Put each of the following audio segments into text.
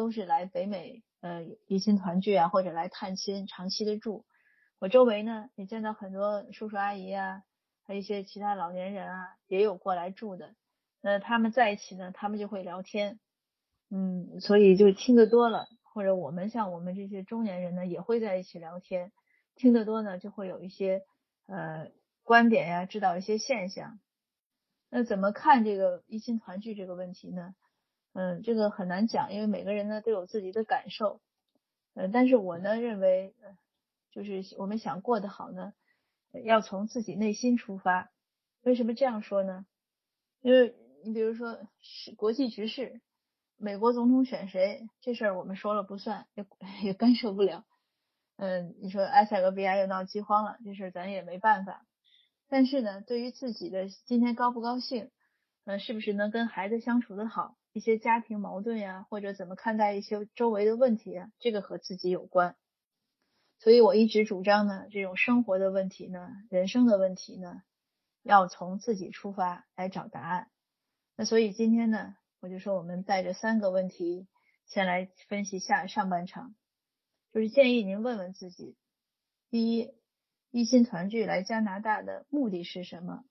都是来北美呃移亲团聚啊，或者来探亲长期的住。我周围呢也见到很多叔叔阿姨啊，还有一些其他老年人啊，也有过来住的。那他们在一起呢，他们就会聊天，嗯，所以就听得多了，或者我们像我们这些中年人呢，也会在一起聊天，听得多呢，就会有一些呃观点呀，知道一些现象。那怎么看这个一亲团聚这个问题呢？嗯，这个很难讲，因为每个人呢都有自己的感受。呃，但是我呢认为，就是我们想过得好呢，要从自己内心出发。为什么这样说呢？因为你比如说是国际局势，美国总统选谁这事儿我们说了不算，也 也干涉不了。嗯，你说埃塞俄比亚又闹饥荒了，这事儿咱也没办法。但是呢，对于自己的今天高不高兴，嗯，是不是能跟孩子相处的好，一些家庭矛盾呀，或者怎么看待一些周围的问题啊，这个和自己有关。所以我一直主张呢，这种生活的问题呢，人生的问题呢，要从自己出发来找答案。那所以今天呢，我就说我们带着三个问题，先来分析下上半场，就是建议您问问自己：第一。一心团聚来加拿大的目的是什么？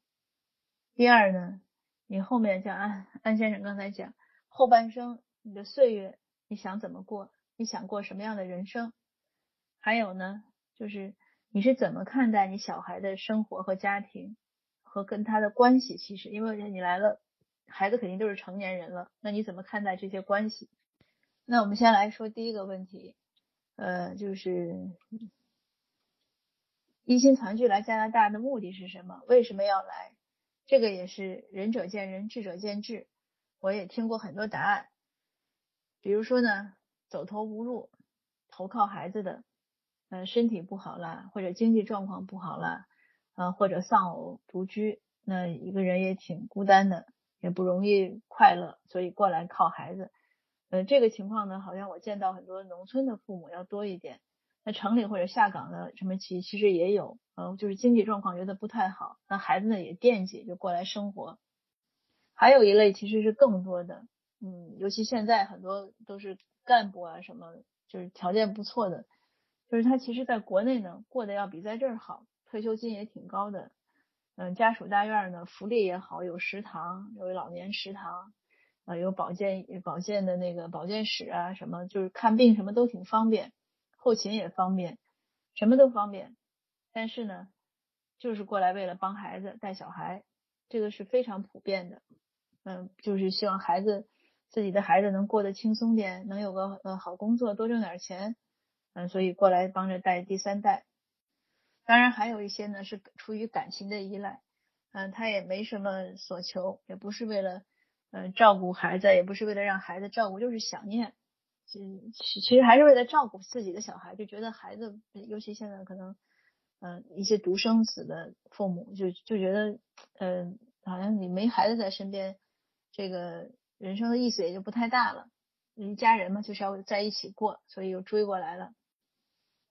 第二呢？你后面像安安先生刚才讲，后半生你的岁月你想怎么过？你想过什么样的人生？还有呢，就是你是怎么看待你小孩的生活和家庭和跟他的关系？其实因为你来了，孩子肯定都是成年人了，那你怎么看待这些关系？那我们先来说第一个问题，呃，就是。一心团聚来加拿大的目的是什么？为什么要来？这个也是仁者见仁，智者见智。我也听过很多答案，比如说呢，走投无路，投靠孩子的，嗯，身体不好了，或者经济状况不好了，啊，或者丧偶独居，那一个人也挺孤单的，也不容易快乐，所以过来靠孩子。嗯，这个情况呢，好像我见到很多农村的父母要多一点。那城里或者下岗的什么其其实也有，呃，就是经济状况觉得不太好，那孩子呢也惦记就过来生活。还有一类其实是更多的，嗯，尤其现在很多都是干部啊什么，就是条件不错的，就是他其实在国内呢过得要比在这儿好，退休金也挺高的，嗯，家属大院呢福利也好，有食堂，有老年食堂，啊，有保健保健的那个保健室啊什么，就是看病什么都挺方便。后勤也方便，什么都方便，但是呢，就是过来为了帮孩子带小孩，这个是非常普遍的。嗯，就是希望孩子自己的孩子能过得轻松点，能有个呃好工作，多挣点钱。嗯，所以过来帮着带第三代。当然还有一些呢是出于感情的依赖，嗯，他也没什么所求，也不是为了嗯照顾孩子，也不是为了让孩子照顾，就是想念。其其实还是为了照顾自己的小孩，就觉得孩子，尤其现在可能，嗯，一些独生子的父母就就觉得，嗯，好像你没孩子在身边，这个人生的意思也就不太大了。一家人嘛，就是要在一起过，所以又追过来了。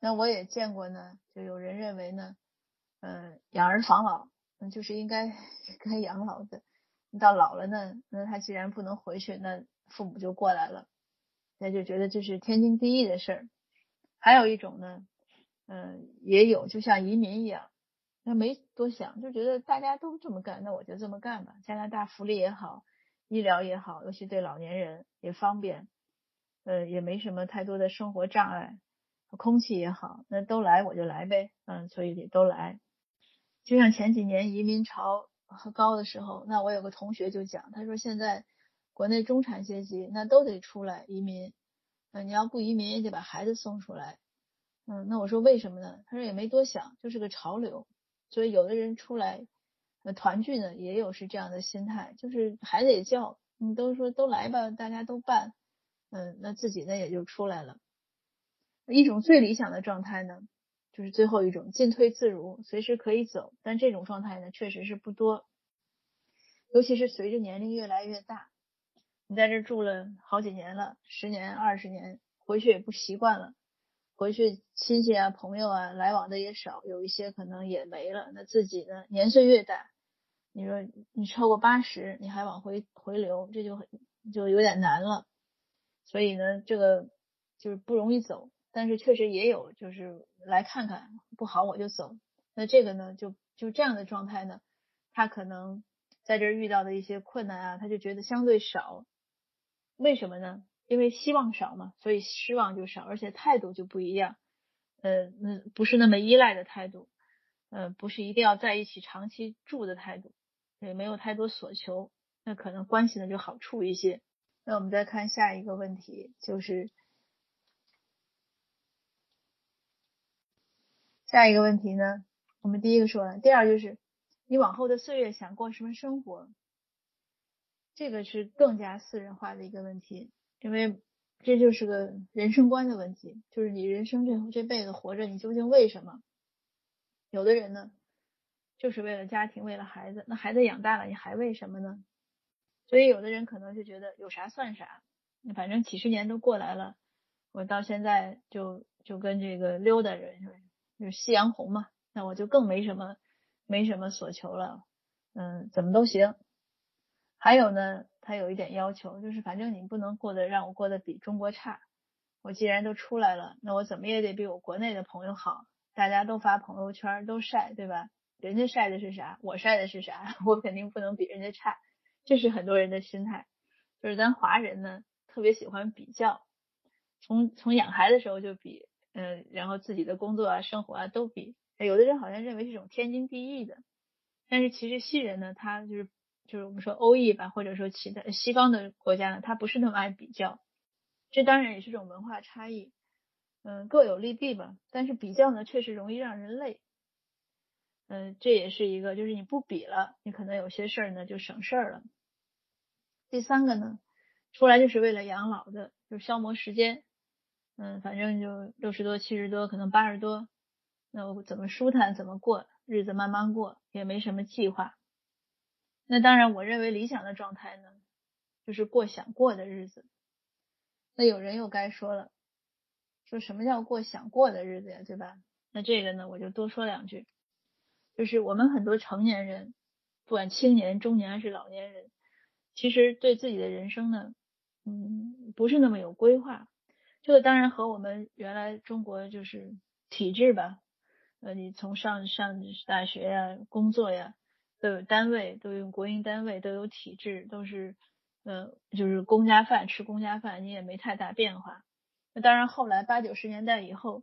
那我也见过呢，就有人认为呢，嗯，养儿防老，嗯，就是应该 该养老的。到老了呢，那他既然不能回去，那父母就过来了。那就觉得这是天经地义的事儿。还有一种呢，嗯，也有，就像移民一样，那没多想，就觉得大家都这么干，那我就这么干吧。加拿大福利也好，医疗也好，尤其对老年人也方便，呃，也没什么太多的生活障碍，空气也好，那都来我就来呗，嗯，所以也都来。就像前几年移民潮高的时候，那我有个同学就讲，他说现在。国内中产阶级那都得出来移民，嗯，你要不移民也得把孩子送出来，嗯，那我说为什么呢？他说也没多想，就是个潮流，所以有的人出来团聚呢，也有是这样的心态，就是孩子也叫，你都说都来吧，大家都办，嗯，那自己呢也就出来了。一种最理想的状态呢，就是最后一种进退自如，随时可以走，但这种状态呢确实是不多，尤其是随着年龄越来越大。你在这住了好几年了，十年、二十年，回去也不习惯了。回去亲戚啊、朋友啊来往的也少，有一些可能也没了。那自己呢，年岁越大，你说你超过八十，你还往回回流，这就很就有点难了。所以呢，这个就是不容易走。但是确实也有，就是来看看不好我就走。那这个呢，就就这样的状态呢，他可能在这遇到的一些困难啊，他就觉得相对少。为什么呢？因为希望少嘛，所以失望就少，而且态度就不一样。呃，那不是那么依赖的态度，呃，不是一定要在一起长期住的态度，也没有太多所求，那可能关系呢就好处一些。那我们再看下一个问题，就是下一个问题呢？我们第一个说了，第二就是你往后的岁月想过什么生活？这个是更加私人化的一个问题，因为这就是个人生观的问题，就是你人生这这辈子活着，你究竟为什么？有的人呢，就是为了家庭，为了孩子，那孩子养大了，你还为什么呢？所以有的人可能就觉得有啥算啥，反正几十年都过来了，我到现在就就跟这个溜达着，就是夕阳红嘛。那我就更没什么，没什么所求了，嗯，怎么都行。还有呢，他有一点要求，就是反正你不能过得让我过得比中国差。我既然都出来了，那我怎么也得比我国内的朋友好。大家都发朋友圈，都晒，对吧？人家晒的是啥？我晒的是啥？我肯定不能比人家差。这是很多人的心态，就是咱华人呢，特别喜欢比较，从从养孩子时候就比，嗯，然后自己的工作啊、生活啊都比。有的人好像认为是种天经地义的，但是其实西人呢，他就是就是我们说欧裔吧，或者说其他西方的国家呢，他不是那么爱比较，这当然也是种文化差异，嗯，各有利弊吧。但是比较呢，确实容易让人累，嗯，这也是一个，就是你不比了，你可能有些事儿呢就省事儿了。第三个呢，出来就是为了养老的，就消磨时间，嗯，反正就六十多、七十多，可能八十多。那我怎么舒坦怎么过日子，慢慢过，也没什么计划。那当然，我认为理想的状态呢，就是过想过的日子。那有人又该说了，说什么叫过想过的日子呀，对吧？那这个呢，我就多说两句。就是我们很多成年人，不管青年、中年还是老年人，其实对自己的人生呢，嗯，不是那么有规划。这个当然和我们原来中国就是体制吧。呃，你从上上大学呀、工作呀，都有单位，都有国营单位，都有体制，都是呃，就是公家饭吃公家饭，你也没太大变化。那当然，后来八九十年代以后，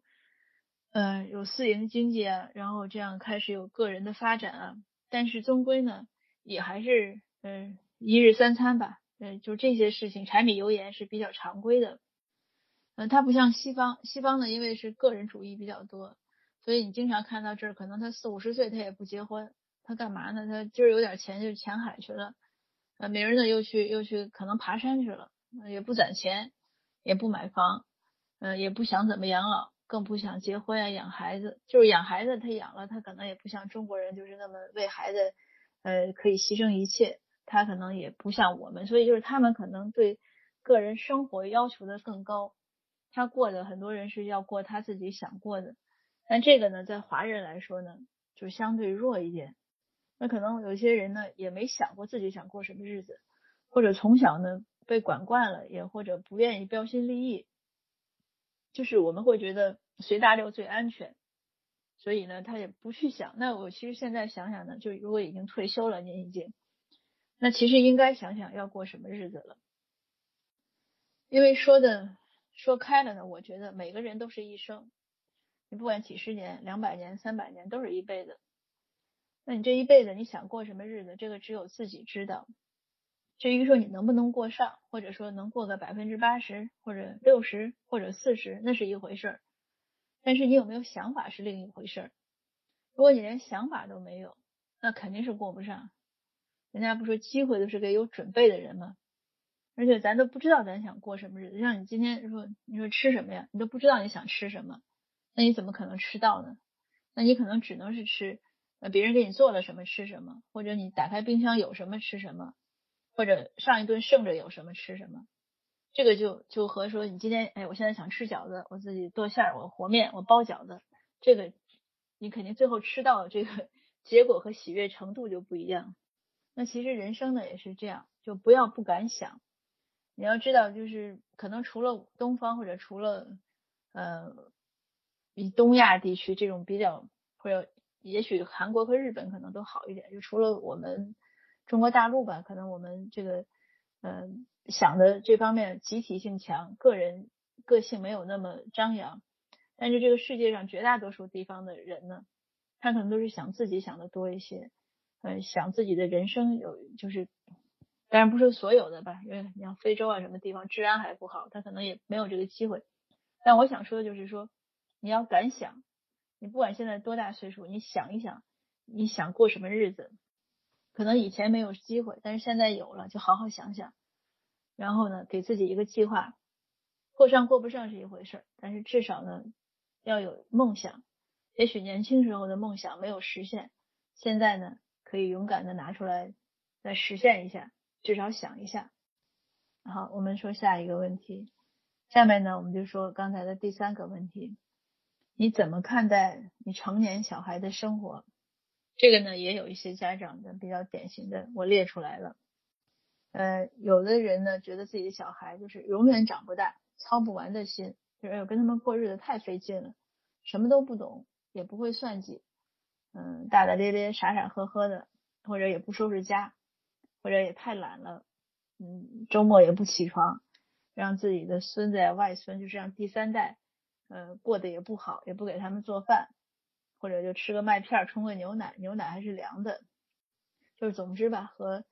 呃，有私营经济啊，然后这样开始有个人的发展啊，但是终归呢，也还是嗯，一日三餐吧，嗯，就这些事情，柴米油盐是比较常规的。嗯，它不像西方，西方呢，因为是个人主义比较多。所以你经常看到这儿，可能他四五十岁他也不结婚，他干嘛呢？他今儿有点钱就潜海去了，呃，明儿呢又去又去可能爬山去了，也不攒钱，也不买房，呃，也不想怎么养老，更不想结婚啊养孩子。就是养孩子他养了，他可能也不像中国人就是那么为孩子，呃，可以牺牲一切。他可能也不像我们，所以就是他们可能对个人生活要求的更高。他过的很多人是要过他自己想过的。但这个呢，在华人来说呢，就相对弱一点。那可能有些人呢，也没想过自己想过什么日子，或者从小呢被管惯了，也或者不愿意标新立异。就是我们会觉得随大流最安全，所以呢，他也不去想。那我其实现在想想呢，就如果已经退休了，您已经，那其实应该想想要过什么日子了。因为说的说开了呢，我觉得每个人都是一生。你不管几十年、两百年、三百年，都是一辈子。那你这一辈子，你想过什么日子？这个只有自己知道。至于说你能不能过上，或者说能过个百分之八十，或者六十，或者四十，那是一回事儿。但是你有没有想法是另一回事儿。如果你连想法都没有，那肯定是过不上。人家不说机会都是给有准备的人吗？而且咱都不知道咱想过什么日子。像你今天说，你说吃什么呀？你都不知道你想吃什么。那你怎么可能吃到呢？那你可能只能是吃，别人给你做了什么吃什么，或者你打开冰箱有什么吃什么，或者上一顿剩着有什么吃什么。这个就就和说你今天，哎，我现在想吃饺子，我自己剁馅儿，我和面，我包饺子，这个你肯定最后吃到这个结果和喜悦程度就不一样。那其实人生呢也是这样，就不要不敢想，你要知道，就是可能除了东方或者除了呃以东亚地区这种比较，或者也许韩国和日本可能都好一点，就除了我们中国大陆吧，可能我们这个呃想的这方面集体性强，个人个性没有那么张扬。但是这个世界上绝大多数地方的人呢，他可能都是想自己想的多一些，嗯，想自己的人生有就是，当然不是所有的吧，因为你像非洲啊什么地方治安还不好，他可能也没有这个机会。但我想说的就是说，你要敢想，你不管现在多大岁数，你想一想，你想过什么日子，可能以前没有机会，但是现在有了，就好好想想，然后呢，给自己一个计划，过上过不上是一回事，但是至少呢。要有梦想，也许年轻时候的梦想没有实现，现在呢可以勇敢的拿出来再实现一下，至少想一下。好，我们说下一个问题，下面呢我们就说刚才的第三个问题，你怎么看待你成年小孩的生活？这个呢也有一些家长的比较典型的，我列出来了。呃，有的人呢觉得自己的小孩就是永远长不大，操不完的心。就是跟他们过日子太费劲了，什么都不懂，也不会算计，嗯，大大咧咧、傻傻呵呵的，或者也不收拾家，或者也太懒了，嗯，周末也不起床，让自己的孙子、外孙，就是让第三代，呃，过得也不好，也不给他们做饭，或者就吃个麦片冲个牛奶，牛奶还是凉的，就是总之吧，和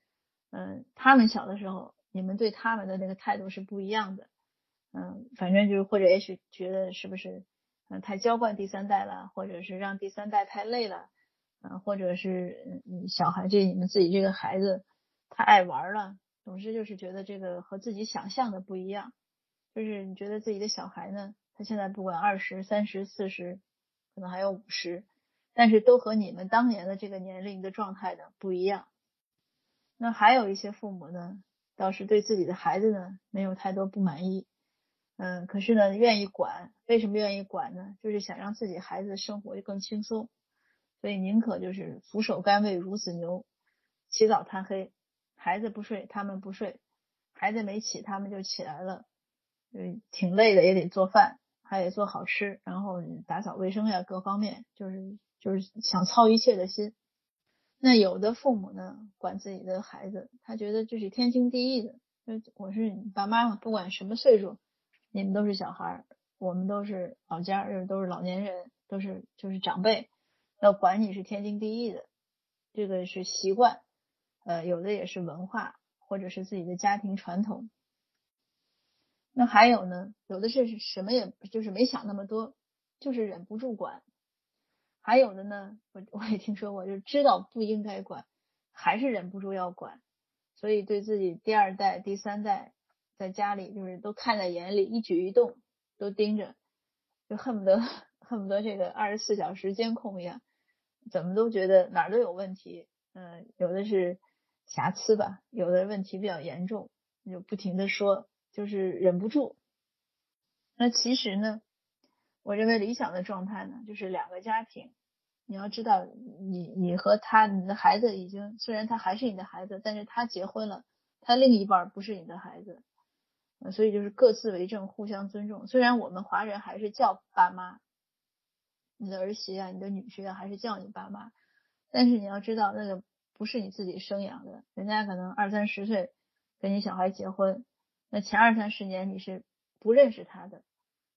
嗯他们小的时候，你们对他们的那个态度是不一样的。嗯，反正就是或者也许觉得是不是嗯太娇惯第三代了，或者是让第三代太累了，嗯，或者是嗯小孩这你们自己这个孩子太爱玩了，总之就是觉得这个和自己想象的不一样，就是你觉得自己的小孩呢，他现在不管二十三十四十，可能还有五十，但是都和你们当年的这个年龄的状态呢不一样。那还有一些父母呢，倒是对自己的孩子呢没有太多不满意。嗯，可是呢，愿意管，为什么愿意管呢？就是想让自己孩子生活就更轻松，所以宁可就是俯首甘为孺子牛，起早贪黑，孩子不睡，他们不睡，孩子没起，他们就起来了，嗯，挺累的，也得做饭，还得做好吃，然后打扫卫生呀，各方面就是就是想操一切的心。那有的父母呢，管自己的孩子，他觉得这是天经地义的，我是你爸妈，不管什么岁数。你们都是小孩，我们都是老家，又都是老年人，都是就是长辈，要管你是天经地义的，这个是习惯，呃，有的也是文化，或者是自己的家庭传统。那还有呢，有的是什么也就是没想那么多，就是忍不住管。还有的呢，我我也听说过，就知道不应该管，还是忍不住要管，所以对自己第二代、第三代。在家里就是都看在眼里，一举一动都盯着，就恨不得 恨不得这个二十四小时监控一样，怎么都觉得哪儿都有问题。嗯，有的是瑕疵吧，有的问题比较严重，就不停的说，就是忍不住。那其实呢，我认为理想的状态呢，就是两个家庭。你要知道，你你和他，你的孩子已经虽然他还是你的孩子，但是他结婚了，他另一半不是你的孩子。所以就是各自为政，互相尊重。虽然我们华人还是叫爸妈，你的儿媳啊，你的女婿啊，还是叫你爸妈，但是你要知道，那个不是你自己生养的，人家可能二三十岁跟你小孩结婚，那前二三十年你是不认识他的，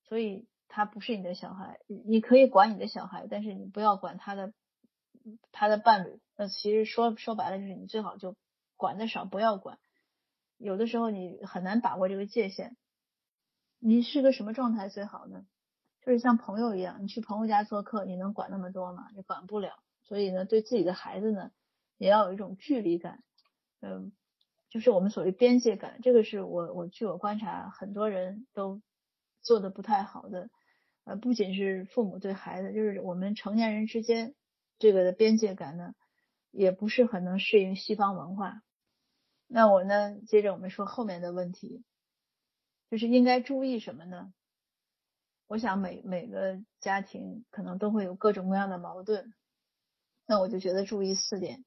所以他不是你的小孩。你可以管你的小孩，但是你不要管他的他的伴侣。那其实说说白了，就是你最好就管的少，不要管。有的时候你很难把握这个界限，你是个什么状态最好呢？就是像朋友一样，你去朋友家做客，你能管那么多吗？你管不了。所以呢，对自己的孩子呢，也要有一种距离感，嗯，就是我们所谓边界感。这个是我我据我观察，很多人都做的不太好的，呃，不仅是父母对孩子，就是我们成年人之间这个的边界感呢，也不是很能适应西方文化。那我呢？接着我们说后面的问题，就是应该注意什么呢？我想每每个家庭可能都会有各种各样的矛盾，那我就觉得注意四点。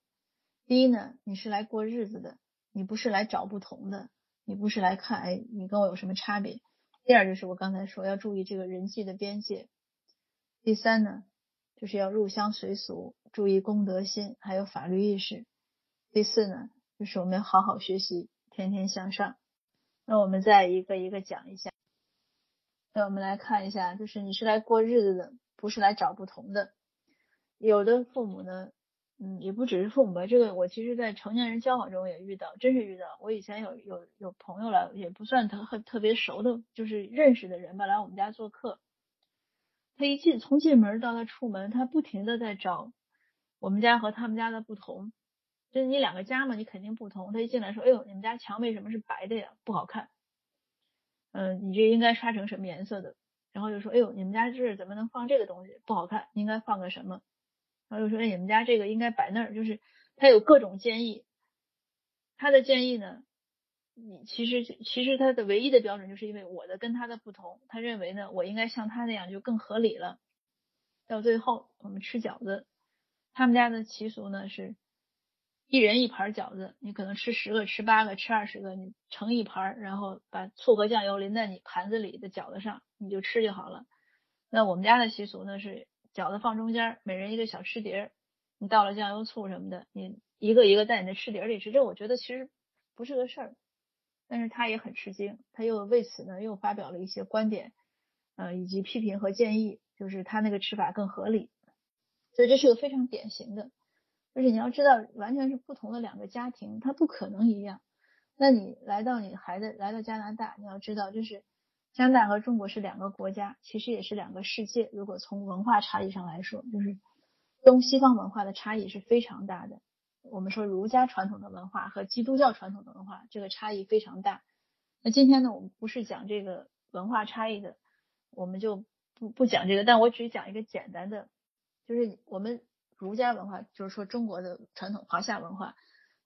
第一呢，你是来过日子的，你不是来找不同的，你不是来看哎你跟我有什么差别。第二就是我刚才说要注意这个人际的边界。第三呢，就是要入乡随俗，注意公德心，还有法律意识。第四呢，就是我们要好好学习，天天向上。那我们再一个一个讲一下。那我们来看一下，就是你是来过日子的，不是来找不同的。有的父母呢，嗯，也不只是父母吧，这个我其实在成年人交往中也遇到，真是遇到。我以前有有有朋友来，也不算特特别熟的，就是认识的人吧，来我们家做客。他一进从进门到他出门，他不停的在找我们家和他们家的不同。就是你两个家嘛，你肯定不同。他一进来说：“哎呦，你们家墙为什么是白的呀？不好看。”嗯，你这应该刷成什么颜色的？然后就说：“哎呦，你们家这怎么能放这个东西？不好看，应该放个什么？”然后又说：“哎，你们家这个应该摆那儿。”就是他有各种建议。他的建议呢，你其实其实他的唯一的标准就是因为我的跟他的不同，他认为呢，我应该像他那样就更合理了。到最后我们吃饺子，他们家的习俗呢是。一人一盘饺子，你可能吃十个、吃八个、吃二十个，你盛一盘，然后把醋和酱油淋在你盘子里的饺子上，你就吃就好了。那我们家的习俗呢是饺子放中间，每人一个小吃碟，你倒了酱油醋什么的，你一个一个在你的吃碟里吃。这我觉得其实不是个事儿，但是他也很吃惊，他又为此呢又发表了一些观点，呃以及批评和建议，就是他那个吃法更合理。所以这是个非常典型的。而且你要知道，完全是不同的两个家庭，他不可能一样。那你来到你孩子来到加拿大，你要知道，就是加拿大和中国是两个国家，其实也是两个世界。如果从文化差异上来说，就是东西方文化的差异是非常大的。我们说儒家传统的文化和基督教传统的文化，这个差异非常大。那今天呢，我们不是讲这个文化差异的，我们就不不讲这个。但我只讲一个简单的，就是我们。儒家文化就是说中国的传统华夏文化，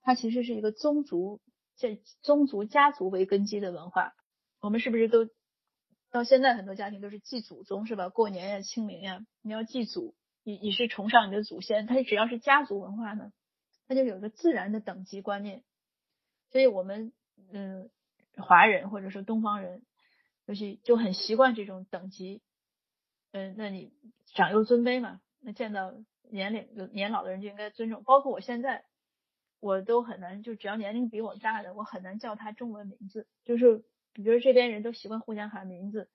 它其实是一个宗族这宗族家族为根基的文化。我们是不是都到现在很多家庭都是祭祖宗是吧？过年呀、清明呀，你要祭祖，你你是崇尚你的祖先。他只要是家族文化呢，他就有个自然的等级观念。所以我们嗯，华人或者说东方人，尤其就很习惯这种等级。嗯，那你长幼尊卑嘛，那见到。年龄年老的人就应该尊重，包括我现在，我都很难，就只要年龄比我大的，我很难叫他中文名字。就是比如这边人都习惯互相喊名字，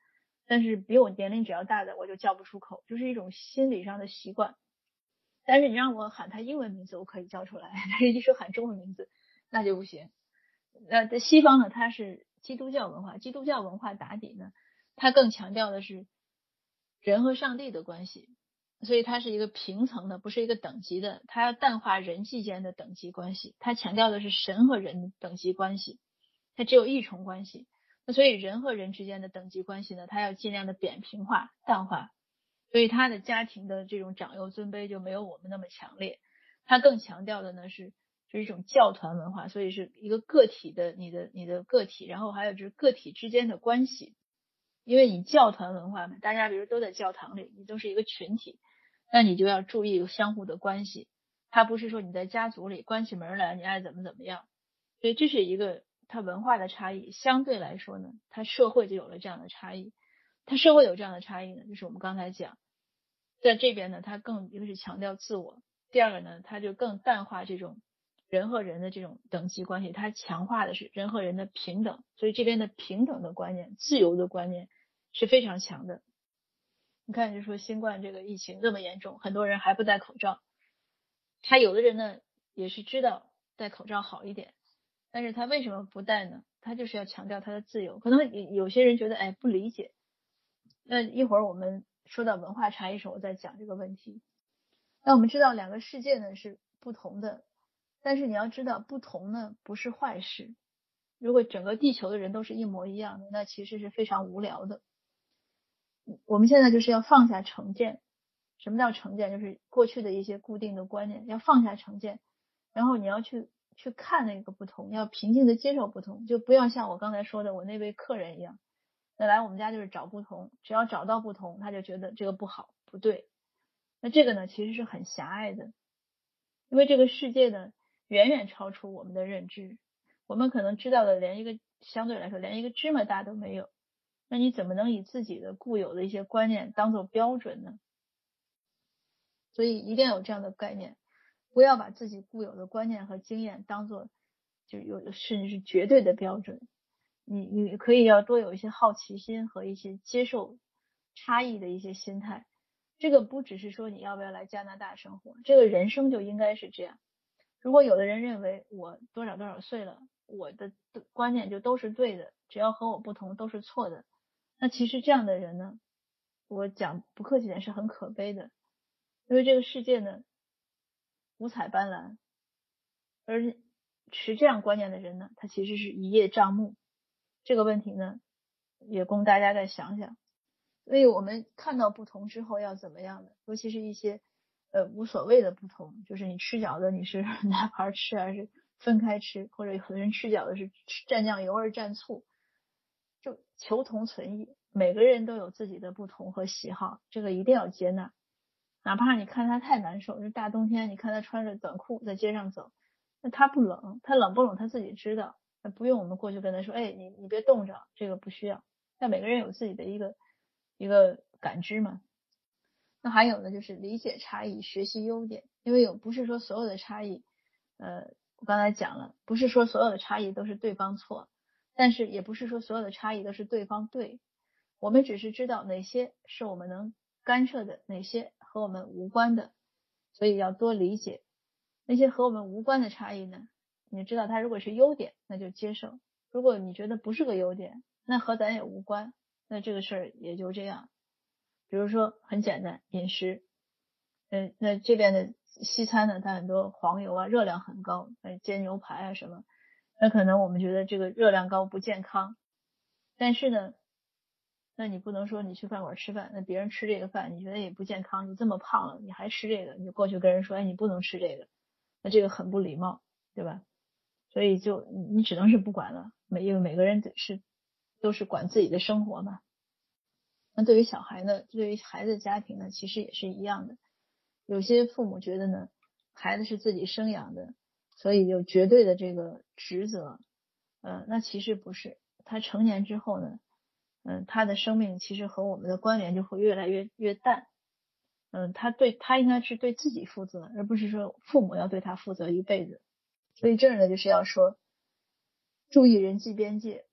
但是比我年龄只要大的，我就叫不出口，就是一种心理上的习惯。但是你让我喊他英文名字，我可以叫出来，但是一说喊中文名字，那就不行。那在西方呢，它是基督教文化，基督教文化打底呢，它更强调的是人和上帝的关系。所以它是一个平层的，不是一个等级的。它要淡化人际间的等级关系，它强调的是神和人等级关系。它只有一重关系。所以人和人之间的等级关系呢，它要尽量的扁平化、淡化。所以他的家庭的这种长幼尊卑就没有我们那么强烈。他更强调的呢是是一种教团文化，所以是一个个体的你的你的个体，然后还有就是个体之间的关系。因为你教团文化嘛，大家比如都在教堂里，你都是一个群体。那你就要注意相互的关系，他不是说你在家族里关起门来你爱怎么怎么样，所以这是一个它文化的差异。相对来说呢，它社会就有了这样的差异。它社会有这样的差异呢，就是我们刚才讲，在这边呢，他更一个是强调自我，第二个呢，他就更淡化这种人和人的这种等级关系，他强化的是人和人的平等。所以这边的平等的观念、自由的观念是非常强的。你看，就说新冠这个疫情这么严重，很多人还不戴口罩。他有的人呢，也是知道戴口罩好一点，但是他为什么不带呢？他就是要强调他的自由。可能有些人觉得，哎，不理解。那一会儿我们说到文化差异时候，我再讲这个问题。那我们知道两个世界呢是不同的，但是你要知道，不同呢不是坏事。如果整个地球的人都是一模一样的，那其实是非常无聊的。我们现在就是要放下成见。什么叫成见？就是过去的一些固定的观念，要放下成见，然后你要去去看那个不同，要平静的接受不同，就不要像我刚才说的我那位客人一样，那来我们家就是找不同，只要找到不同，他就觉得这个不好不对。那这个呢，其实是很狭隘的，因为这个世界呢，远远超出我们的认知，我们可能知道的连一个相对来说连一个芝麻大都没有，那你怎么能以自己的固有的一些观念当做标准呢？所以一定要有这样的概念，不要把自己固有的观念和经验当做就有甚至是绝对的标准。你你可以要多有一些好奇心和一些接受差异的一些心态。这个不只是说你要不要来加拿大生活，这个人生就应该是这样。如果有的人认为我多少多少岁了，我的观念就都是对的，只要和我不同都是错的，那其实这样的人呢，我讲不客气点是很可悲的，因为这个世界呢五彩斑斓，而持这样观念的人呢，他其实是一叶障目。这个问题呢，也供大家再想想。所以我们看到不同之后要怎么样的，尤其是一些呃无所谓的不同，就是你吃饺子你是 拿盘吃还是分开吃，或者有的人吃饺子是蘸酱油还是蘸醋，就求同存异。每个人都有自己的不同和喜好，这个一定要接纳。哪怕你看他太难受，这大冬天，你看他穿着短裤在街上走，那他不冷，他冷不冷他自己知道，不用我们过去跟他说，哎，你你别冻着，这个不需要。但每个人有自己的一个。一个感知嘛，那还有呢，就是理解差异，学习优点。因为有不是说所有的差异，呃，我刚才讲了，不是说所有的差异都是对方错，但是也不是说所有的差异都是对方对。我们只是知道哪些是我们能干涉的，哪些和我们无关的，所以要多理解那些和我们无关的差异呢。你知道它如果是优点，那就接受；如果你觉得不是个优点，那和咱也无关。那这个事儿也就这样，比如说很简单，饮食，嗯，那这边的西餐呢，它很多黄油啊，热量很高，煎牛排啊什么，那可能我们觉得这个热量高不健康，但是呢，那你不能说你去饭馆吃饭，那别人吃这个饭你觉得也不健康，你这么胖了你还吃这个，你就过去跟人说，哎，你不能吃这个，那这个很不礼貌，对吧？所以就你只能是不管了，每因为每个人是。都是管自己的生活嘛。那对于小孩呢，对于孩子家庭呢，其实也是一样的。有些父母觉得呢，孩子是自己生养的，所以有绝对的这个职责。呃，那其实不是。他成年之后呢，嗯，他的生命其实和我们的关联就会越来越越淡。嗯，他对他应该是对自己负责，而不是说父母要对他负责一辈子。所以这儿呢，就是要说注意人际边界。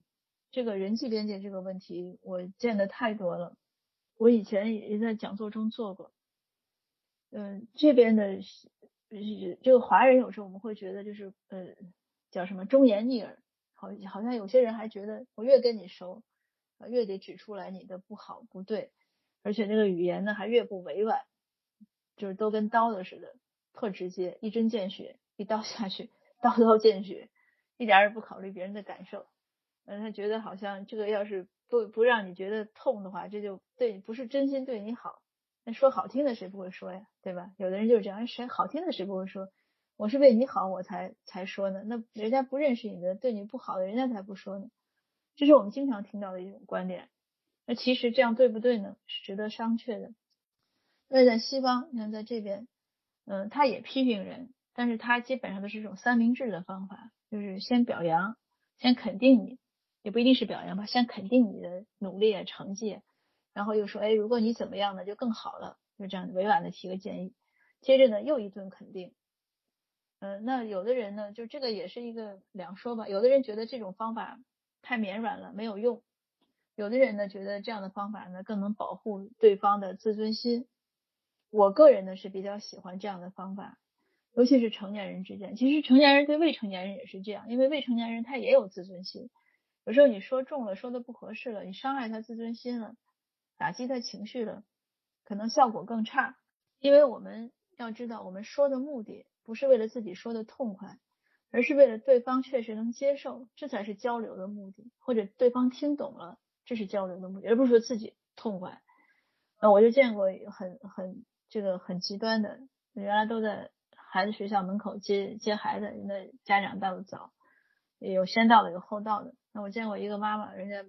这个人际边界这个问题，我见的太多了。我以前也在讲座中做过。嗯，这边的这个华人有时候我们会觉得就是呃叫什么忠言逆耳，好好像有些人还觉得我越跟你熟，越得指出来你的不好不对，而且这个语言呢还越不委婉，就是都跟刀子似的，特直接，一针见血，一刀下去，刀刀见血，一点也不考虑别人的感受。嗯，他觉得好像这个要是不不让你觉得痛的话，这就对你不是真心对你好。那说好听的谁不会说呀，对吧？有的人就是这样，谁好听的谁不会说？我是为你好我才才说呢。那人家不认识你的，对你不好的，人家才不说呢。这是我们经常听到的一种观点。那其实这样对不对呢？是值得商榷的。那在西方，你看在这边，嗯，他也批评人，但是他基本上都是一种三明治的方法，就是先表扬，先肯定你。也不一定是表扬吧，先肯定你的努力啊、成绩，然后又说，哎，如果你怎么样呢，就更好了，就这样委婉的提个建议。接着呢，又一顿肯定。嗯，那有的人呢，就这个也是一个两说吧。有的人觉得这种方法太绵软了，没有用；有的人呢，觉得这样的方法呢，更能保护对方的自尊心。我个人呢是比较喜欢这样的方法，尤其是成年人之间。其实成年人对未成年人也是这样，因为未成年人他也有自尊心。有时候你说重了，说的不合适了，你伤害他自尊心了，打击他情绪了，可能效果更差。因为我们要知道，我们说的目的不是为了自己说的痛快，而是为了对方确实能接受，这才是交流的目的，或者对方听懂了，这是交流的目的，而不是说自己痛快。那我就见过很很这个很极端的，原来都在孩子学校门口接接孩子，人的家长到的早，有先到的，有后到的。那我见过一个妈妈，人家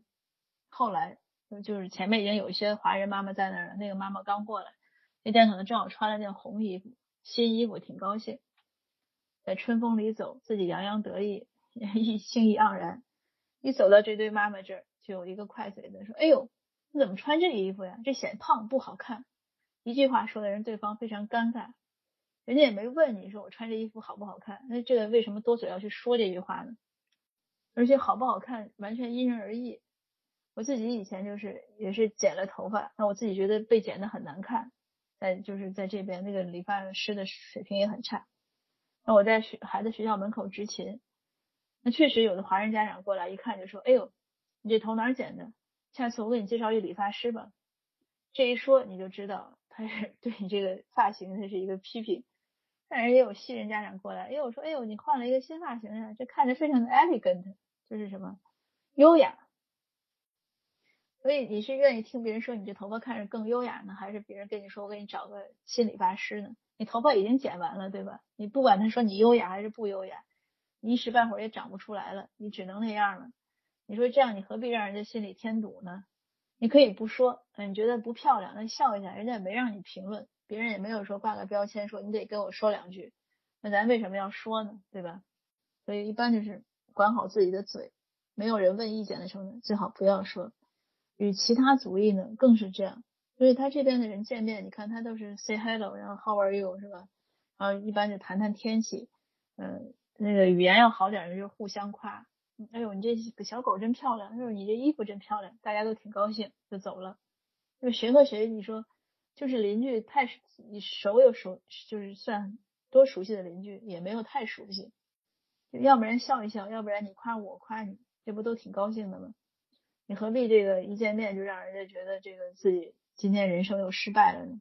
后来就是前面已经有一些华人妈妈在那儿了。那个妈妈刚过来，那天可能正好穿了件红衣服，新衣服，挺高兴，在春风里走，自己洋洋得意，意兴意盎然。一走到这堆妈妈这儿，就有一个快嘴的说：“哎呦，你怎么穿这衣服呀？这显胖不好看。”一句话说的人对方非常尴尬，人家也没问你说我穿这衣服好不好看，那这个为什么多嘴要去说这句话呢？而且好不好看完全因人而异。我自己以前就是也是剪了头发，那我自己觉得被剪的很难看，在就是在这边那个理发师的水平也很差。那我在学孩子学校门口执勤。那确实有的华人家长过来一看就说：“哎呦，你这头哪剪的？下次我给你介绍一理发师吧。”这一说你就知道他是对你这个发型他是一个批评。但是也有西人家长过来，哎呦说：“哎呦，你换了一个新发型呀，这看着非常的 elegant，就是什么优雅。”所以你是愿意听别人说你这头发看着更优雅呢，还是别人跟你说我给你找个新理发师呢？你头发已经剪完了，对吧？你不管他说你优雅还是不优雅。你一时半会儿也长不出来了，你只能那样了。你说这样，你何必让人家心里添堵呢？你可以不说，你觉得不漂亮，那笑一下，人家也没让你评论，别人也没有说挂个标签说你得跟我说两句，那咱为什么要说呢？对吧？所以一般就是管好自己的嘴，没有人问意见的时候呢，最好不要说。与其他族裔呢，更是这样。所以他这边的人见面，你看他都是 say hello，然后 how are you 是吧？然后一般就谈谈天气，嗯。那个语言要好点的就互相夸，哎呦你这个小狗真漂亮，哎呦你这衣服真漂亮，大家都挺高兴就走了。就谁和谁你说就是邻居太你熟又熟，就是算多熟悉的邻居也没有太熟悉，要不然笑一笑，要不然你夸我夸你，这不都挺高兴的吗？你何必这个一见面就让人家觉得这个自己今天人生又失败了呢？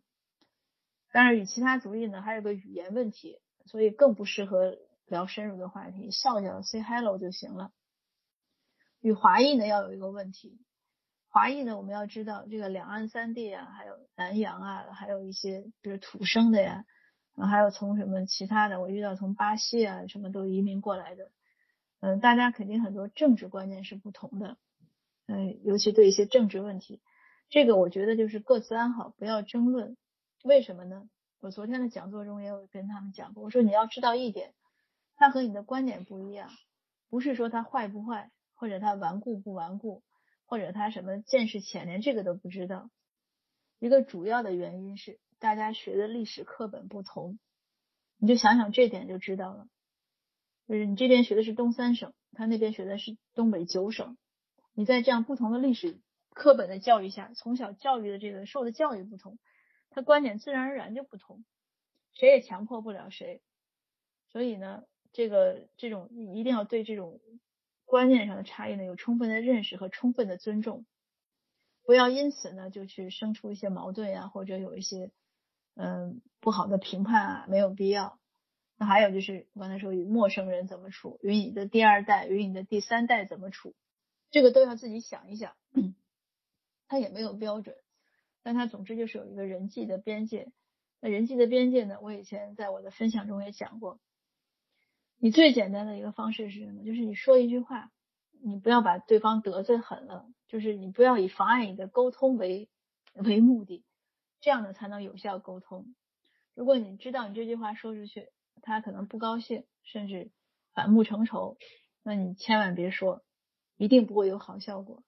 但是与其他族裔呢还有个语言问题，所以更不适合。聊深入的话题，笑笑 say hello 就行了。与华裔呢要有一个问题，华裔呢我们要知道这个两岸三地啊，还有南洋啊，还有一些比如土生的呀，还有从什么其他的，我遇到从巴西啊什么都移民过来的，嗯，大家肯定很多政治观念是不同的，嗯，尤其对一些政治问题，这个我觉得就是各自安好，不要争论。为什么呢？我昨天的讲座中也有跟他们讲过，我说你要知道一点。他和你的观点不一样，不是说他坏不坏，或者他顽固不顽固，或者他什么见识浅，连这个都不知道。一个主要的原因是大家学的历史课本不同，你就想想这点就知道了。就是你这边学的是东三省，他那边学的是东北九省，你在这样不同的历史课本的教育下，从小教育的这个受的教育不同，他观点自然而然就不同，谁也强迫不了谁。所以呢。这个这种一定要对这种观念上的差异呢有充分的认识和充分的尊重，不要因此呢就去生出一些矛盾呀，或者有一些嗯不好的评判啊，没有必要。那还有就是我刚才说与陌生人怎么处，与你的第二代、与你的第三代怎么处，这个都要自己想一想。他也没有标准，但他总之就是有一个人际的边界。那人际的边界呢，我以前在我的分享中也讲过。你最简单的一个方式是什么？就是你说一句话，你不要把对方得罪狠了，就是你不要以妨碍你的沟通为为目的，这样呢才能有效沟通。如果你知道你这句话说出去，他可能不高兴，甚至反目成仇，那你千万别说，一定不会有好效果。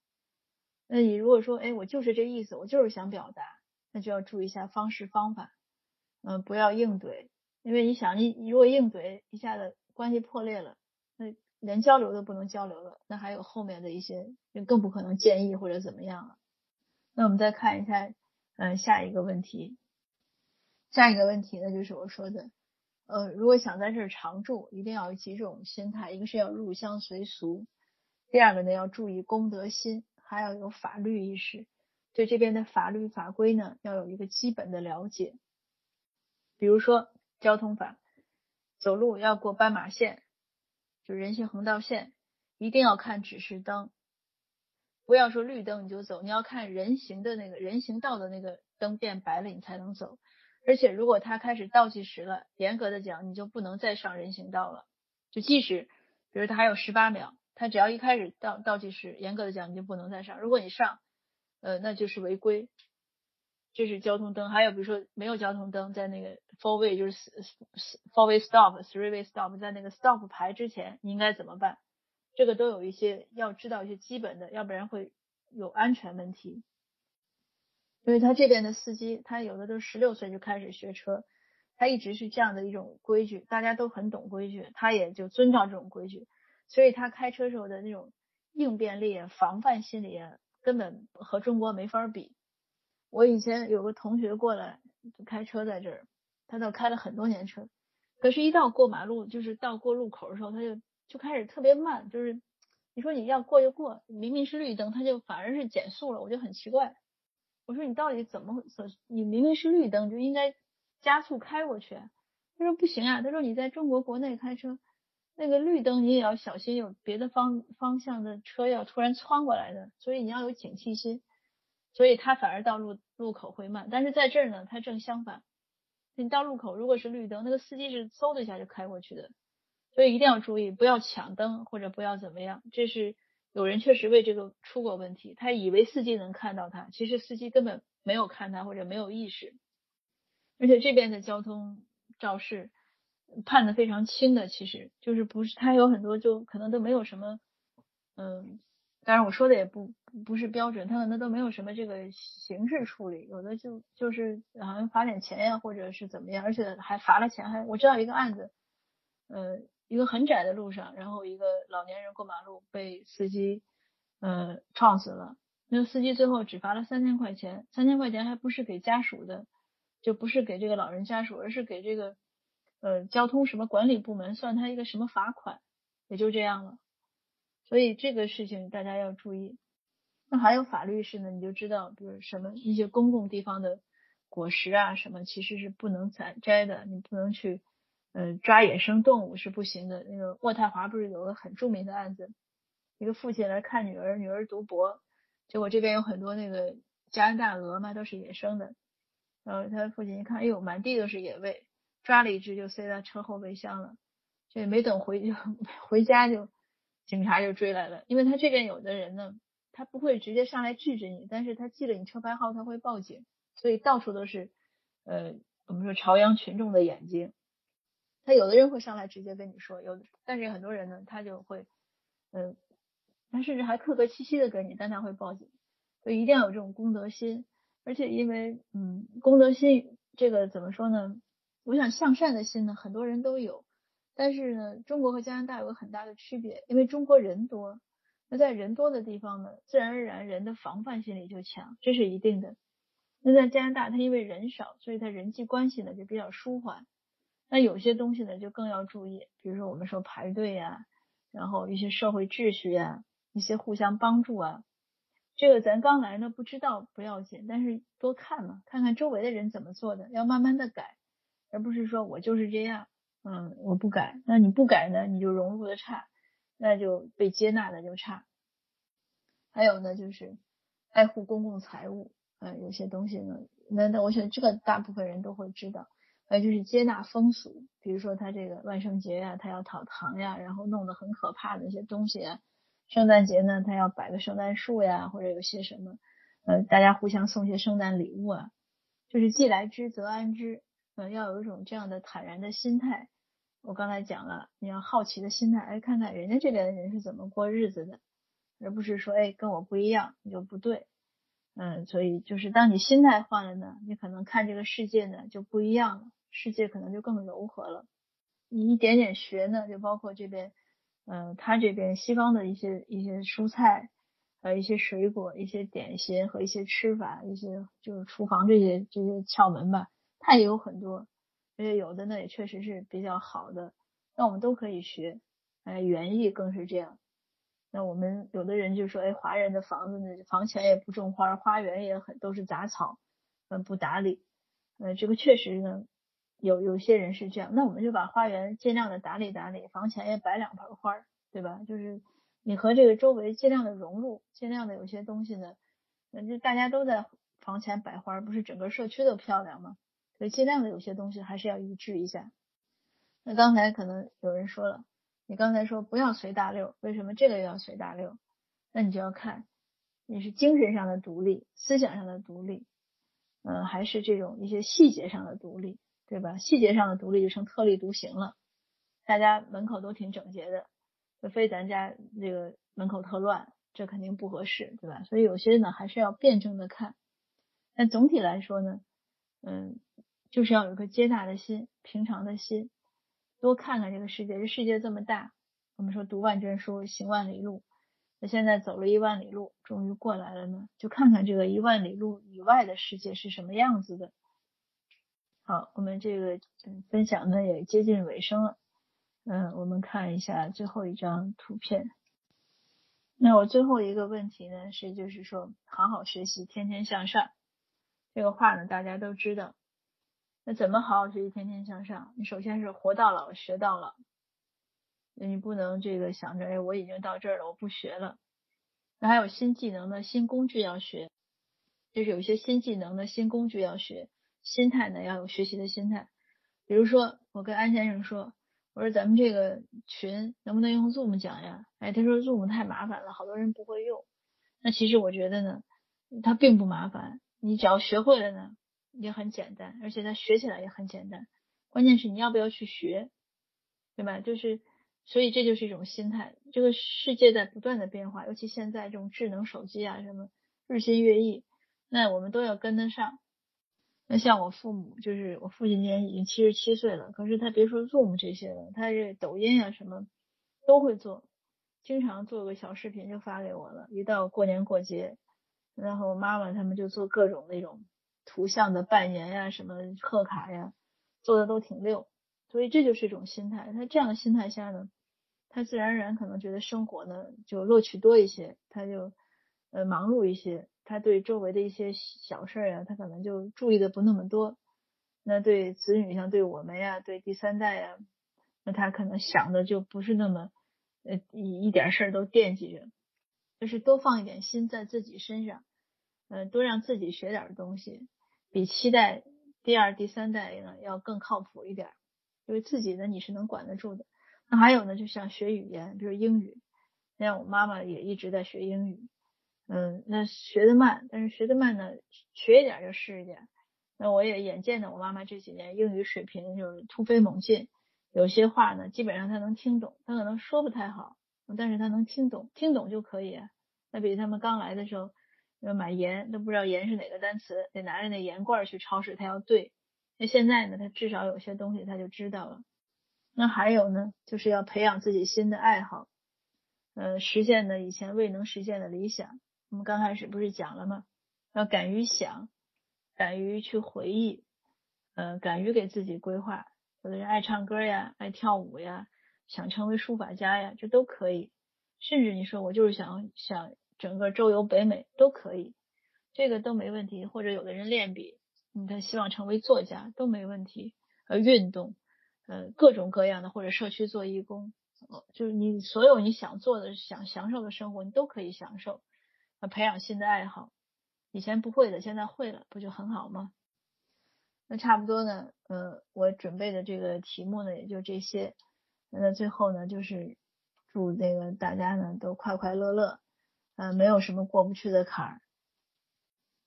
那你如果说，哎，我就是这意思，我就是想表达，那就要注意一下方式方法，嗯，不要硬怼，因为你想，你你如果硬怼，一下子。关系破裂了，那连交流都不能交流了，那还有后面的一些就更不可能建议或者怎么样了。那我们再看一下，嗯，下一个问题，下一个问题呢，就是我说的，呃，如果想在这儿常住，一定要有几种心态，一个是要入乡随俗，第二个呢要注意公德心，还要有法律意识，对这边的法律法规呢要有一个基本的了解，比如说交通法。走路要过斑马线，就人行横道线，一定要看指示灯，不要说绿灯你就走，你要看人行的那个人行道的那个灯变白了你才能走。而且如果它开始倒计时了，严格的讲你就不能再上人行道了。就即使比如它还有十八秒，它只要一开始倒倒计时，严格的讲你就不能再上。如果你上，呃，那就是违规。这是交通灯，还有比如说没有交通灯，在那个 four way 就是 four way stop three way stop，在那个 stop 牌之前，你应该怎么办？这个都有一些要知道一些基本的，要不然会有安全问题。因为他这边的司机，他有的都十六岁就开始学车，他一直是这样的一种规矩，大家都很懂规矩，他也就遵照这种规矩，所以他开车时候的那种应变力、防范心理，根本和中国没法比。我以前有个同学过来就开车在这儿，他都开了很多年车，可是，一到过马路，就是到过路口的时候，他就就开始特别慢，就是你说你要过就过，明明是绿灯，他就反而是减速了，我就很奇怪。我说你到底怎么？你明明是绿灯就应该加速开过去。他说不行啊，他说你在中国国内开车，那个绿灯你也要小心，有别的方方向的车要突然窜过来的，所以你要有警惕心。所以他反而到路路口会慢，但是在这儿呢，他正相反。你到路口如果是绿灯，那个司机是嗖的一下就开过去的，所以一定要注意，不要抢灯或者不要怎么样，这是。有人确实为这个出过问题，他以为司机能看到他，其实司机根本没有看他或者没有意识。而且这边的交通肇事判的非常轻的，其实就是不是他有很多就可能都没有什么，嗯，当然我说的也不不是标准，他可能都没有什么这个刑事处理，有的就就是好像罚点钱呀，或者是怎么样，而且还罚了钱，还我知道一个案子，呃。一个很窄的路上，然后一个老年人过马路被司机呃撞死了。那个司机最后只罚了三千块钱，三千块钱还不是给家属的，就不是给这个老人家属，而是给这个呃交通什么管理部门算他一个什么罚款，也就这样了。所以这个事情大家要注意。那还有法律是呢，你就知道，比如什么一些公共地方的果实啊什么，其实是不能采摘的，你不能去。嗯，抓野生动物是不行的。那个渥太华不是有个很著名的案子，一个父亲来看女儿，女儿读博，结果这边有很多那个加拿大鹅嘛，都是野生的。然后他父亲一看，哎呦，满地都是野味，抓了一只就塞到车后备箱了。这没等回就 回家就警察就追来了，因为他这边有的人呢，他不会直接上来制止你，但是他记了你车牌号，他会报警，所以到处都是呃我们说朝阳群众的眼睛。他有的人会上来直接跟你说，有的，但是很多人呢，他就会，嗯，他甚至还客客气气的跟你，但他会报警，所以一定要有这种公德心，而且因为，嗯，公德心这个怎么说呢？我想向善的心呢，很多人都有，但是呢，中国和加拿大有个很大的区别，因为中国人多，那在人多的地方呢，自然而然人的防范心理就强，这是一定的。那在加拿大，他因为人少，所以他人际关系呢就比较舒缓。那有些东西呢，就更要注意，比如说我们说排队呀，然后一些社会秩序呀，一些互相帮助啊，这个咱刚来呢不知道不要紧，但是多看嘛，看看周围的人怎么做的，要慢慢的改，而不是说我就是这样，嗯，我不改，那你不改呢，你就融入的差，那就被接纳的就差。还有呢，就是爱护公共财物，嗯，有些东西呢，那那我想这个大部分人都会知道。还有就是接纳风俗，比如说他这个万圣节呀，他要讨糖呀，然后弄得很可怕的一些东西啊。圣诞节呢，他要摆个圣诞树呀，或者有些什么，呃，大家互相送些圣诞礼物啊。就是既来之则安之，呃，要有一种这样的坦然的心态。我刚才讲了，你要好奇的心态，哎，看看人家这边的人是怎么过日子的，而不是说，哎，跟我不一样，你就不对。嗯，所以就是当你心态换了呢，你可能看这个世界呢就不一样了。世界可能就更柔和了。你一点点学呢，就包括这边，嗯，他这边西方的一些一些蔬菜，还有一些水果、一些点心和一些吃法，一些就是厨房这些这些窍门吧，他也有很多，而且有的呢也确实是比较好的，那我们都可以学。哎，园艺更是这样。那我们有的人就说，哎，华人的房子呢，房前也不种花，花园也很都是杂草，嗯，不打理。呃，这个确实呢。有有些人是这样，那我们就把花园尽量的打理打理，房前也摆两盆花，对吧？就是你和这个周围尽量的融入，尽量的有些东西呢，那就大家都在房前摆花，不是整个社区都漂亮吗？所以尽量的有些东西还是要一致一下。那刚才可能有人说了，你刚才说不要随大流，为什么这个要随大流？那你就要看你是精神上的独立，思想上的独立，嗯，还是这种一些细节上的独立。对吧？细节上的独立就成特立独行了。大家门口都挺整洁的，除非咱家这个门口特乱，这肯定不合适，对吧？所以有些呢还是要辩证的看。但总体来说呢，嗯，就是要有个接纳的心，平常的心，多看看这个世界。这世界这么大，我们说读万卷书，行万里路。那现在走了一万里路，终于过来了呢，就看看这个一万里路以外的世界是什么样子的。好，我们这个分享呢也接近尾声了。嗯，我们看一下最后一张图片。那我最后一个问题呢是，就是说好好学习，天天向上。这个话呢大家都知道。那怎么好好学习，天天向上？你首先是活到老学到老。你不能这个想着，哎，我已经到这儿了，我不学了。那还有新技能的新工具要学，就是有些新技能的新工具要学。心态呢要有学习的心态。比如说，我跟安先生说，我说咱们这个群能不能用 Zoom 讲呀？哎，他说 Zoom 太麻烦了，好多人不会用。那其实我觉得呢，它并不麻烦，你只要学会了呢，也很简单，而且它学起来也很简单。关键是你要不要去学，对吧？就是。所以这就是一种心态。这个世界在不断的变化，尤其现在这种智能手机啊什么日新月异，那我们都要跟得上。那像我父母，就是我父亲今年已经七十七岁了，可是他别说 Zoom 这些了，他这抖音啊什么都会做，经常做个小视频就发给我了。一到过年过节，然后妈妈他们就做各种那种图像的拜年呀、什么贺卡呀，做的都挺溜。所以这就是一种心态。他这样的心态下呢？他自然而然可能觉得生活呢就乐趣多一些，他就呃忙碌一些，他对周围的一些小事儿呀，他可能就注意的不那么多。那对子女像对我们呀，对第三代呀，那他可能想的就不是那么呃一一点事儿都惦记着，就是多放一点心在自己身上，嗯，多让自己学点东西，比期待第二、第三代呢要更靠谱一点，因为自己呢你是能管得住的。那还有呢，就像学语言，比如英语，像我妈妈也一直在学英语，嗯，那学的慢，但是学的慢呢，学一点就是一点。那我也眼见着，我妈妈这几年英语水平就是突飞猛进，有些话呢，基本上她能听懂，她可能说不太好，但是她能听懂，听懂就可以。那比他们刚来的时候，要买盐都不知道盐是哪个单词，得拿着那盐罐去超市，他要对。那现在呢，他至少有些东西他就知道了。那还有呢，就是要培养自己新的爱好，呃，实现呢以前未能实现的理想。我们刚开始不是讲了吗？要敢于想，敢于去回忆，呃，敢于给自己规划。有的人爱唱歌呀，爱跳舞呀，想成为书法家呀，这都可以。甚至你说我就是想想整个周游北美都可以，这个都没问题。或者有的人练笔，嗯，他希望成为作家都没问题。呃，运动。呃，各种各样的或者社区做义工，就是你所有你想做的、想享受的生活，你都可以享受。呃，培养新的爱好，以前不会的，现在会了，不就很好吗？那差不多呢，呃，我准备的这个题目呢，也就这些。那最后呢，就是祝那个大家呢都快快乐乐，呃，没有什么过不去的坎儿。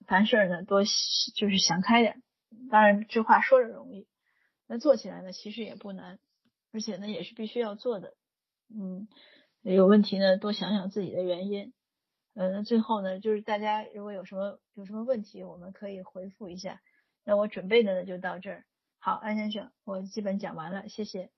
凡事呢，多就是想开点。当然，这话说着容易。那做起来呢，其实也不难，而且呢，也是必须要做的。嗯，有问题呢，多想想自己的原因。嗯，那最后呢，就是大家如果有什么有什么问题，我们可以回复一下。那我准备的呢就到这儿。好，安先生，我基本讲完了，谢谢。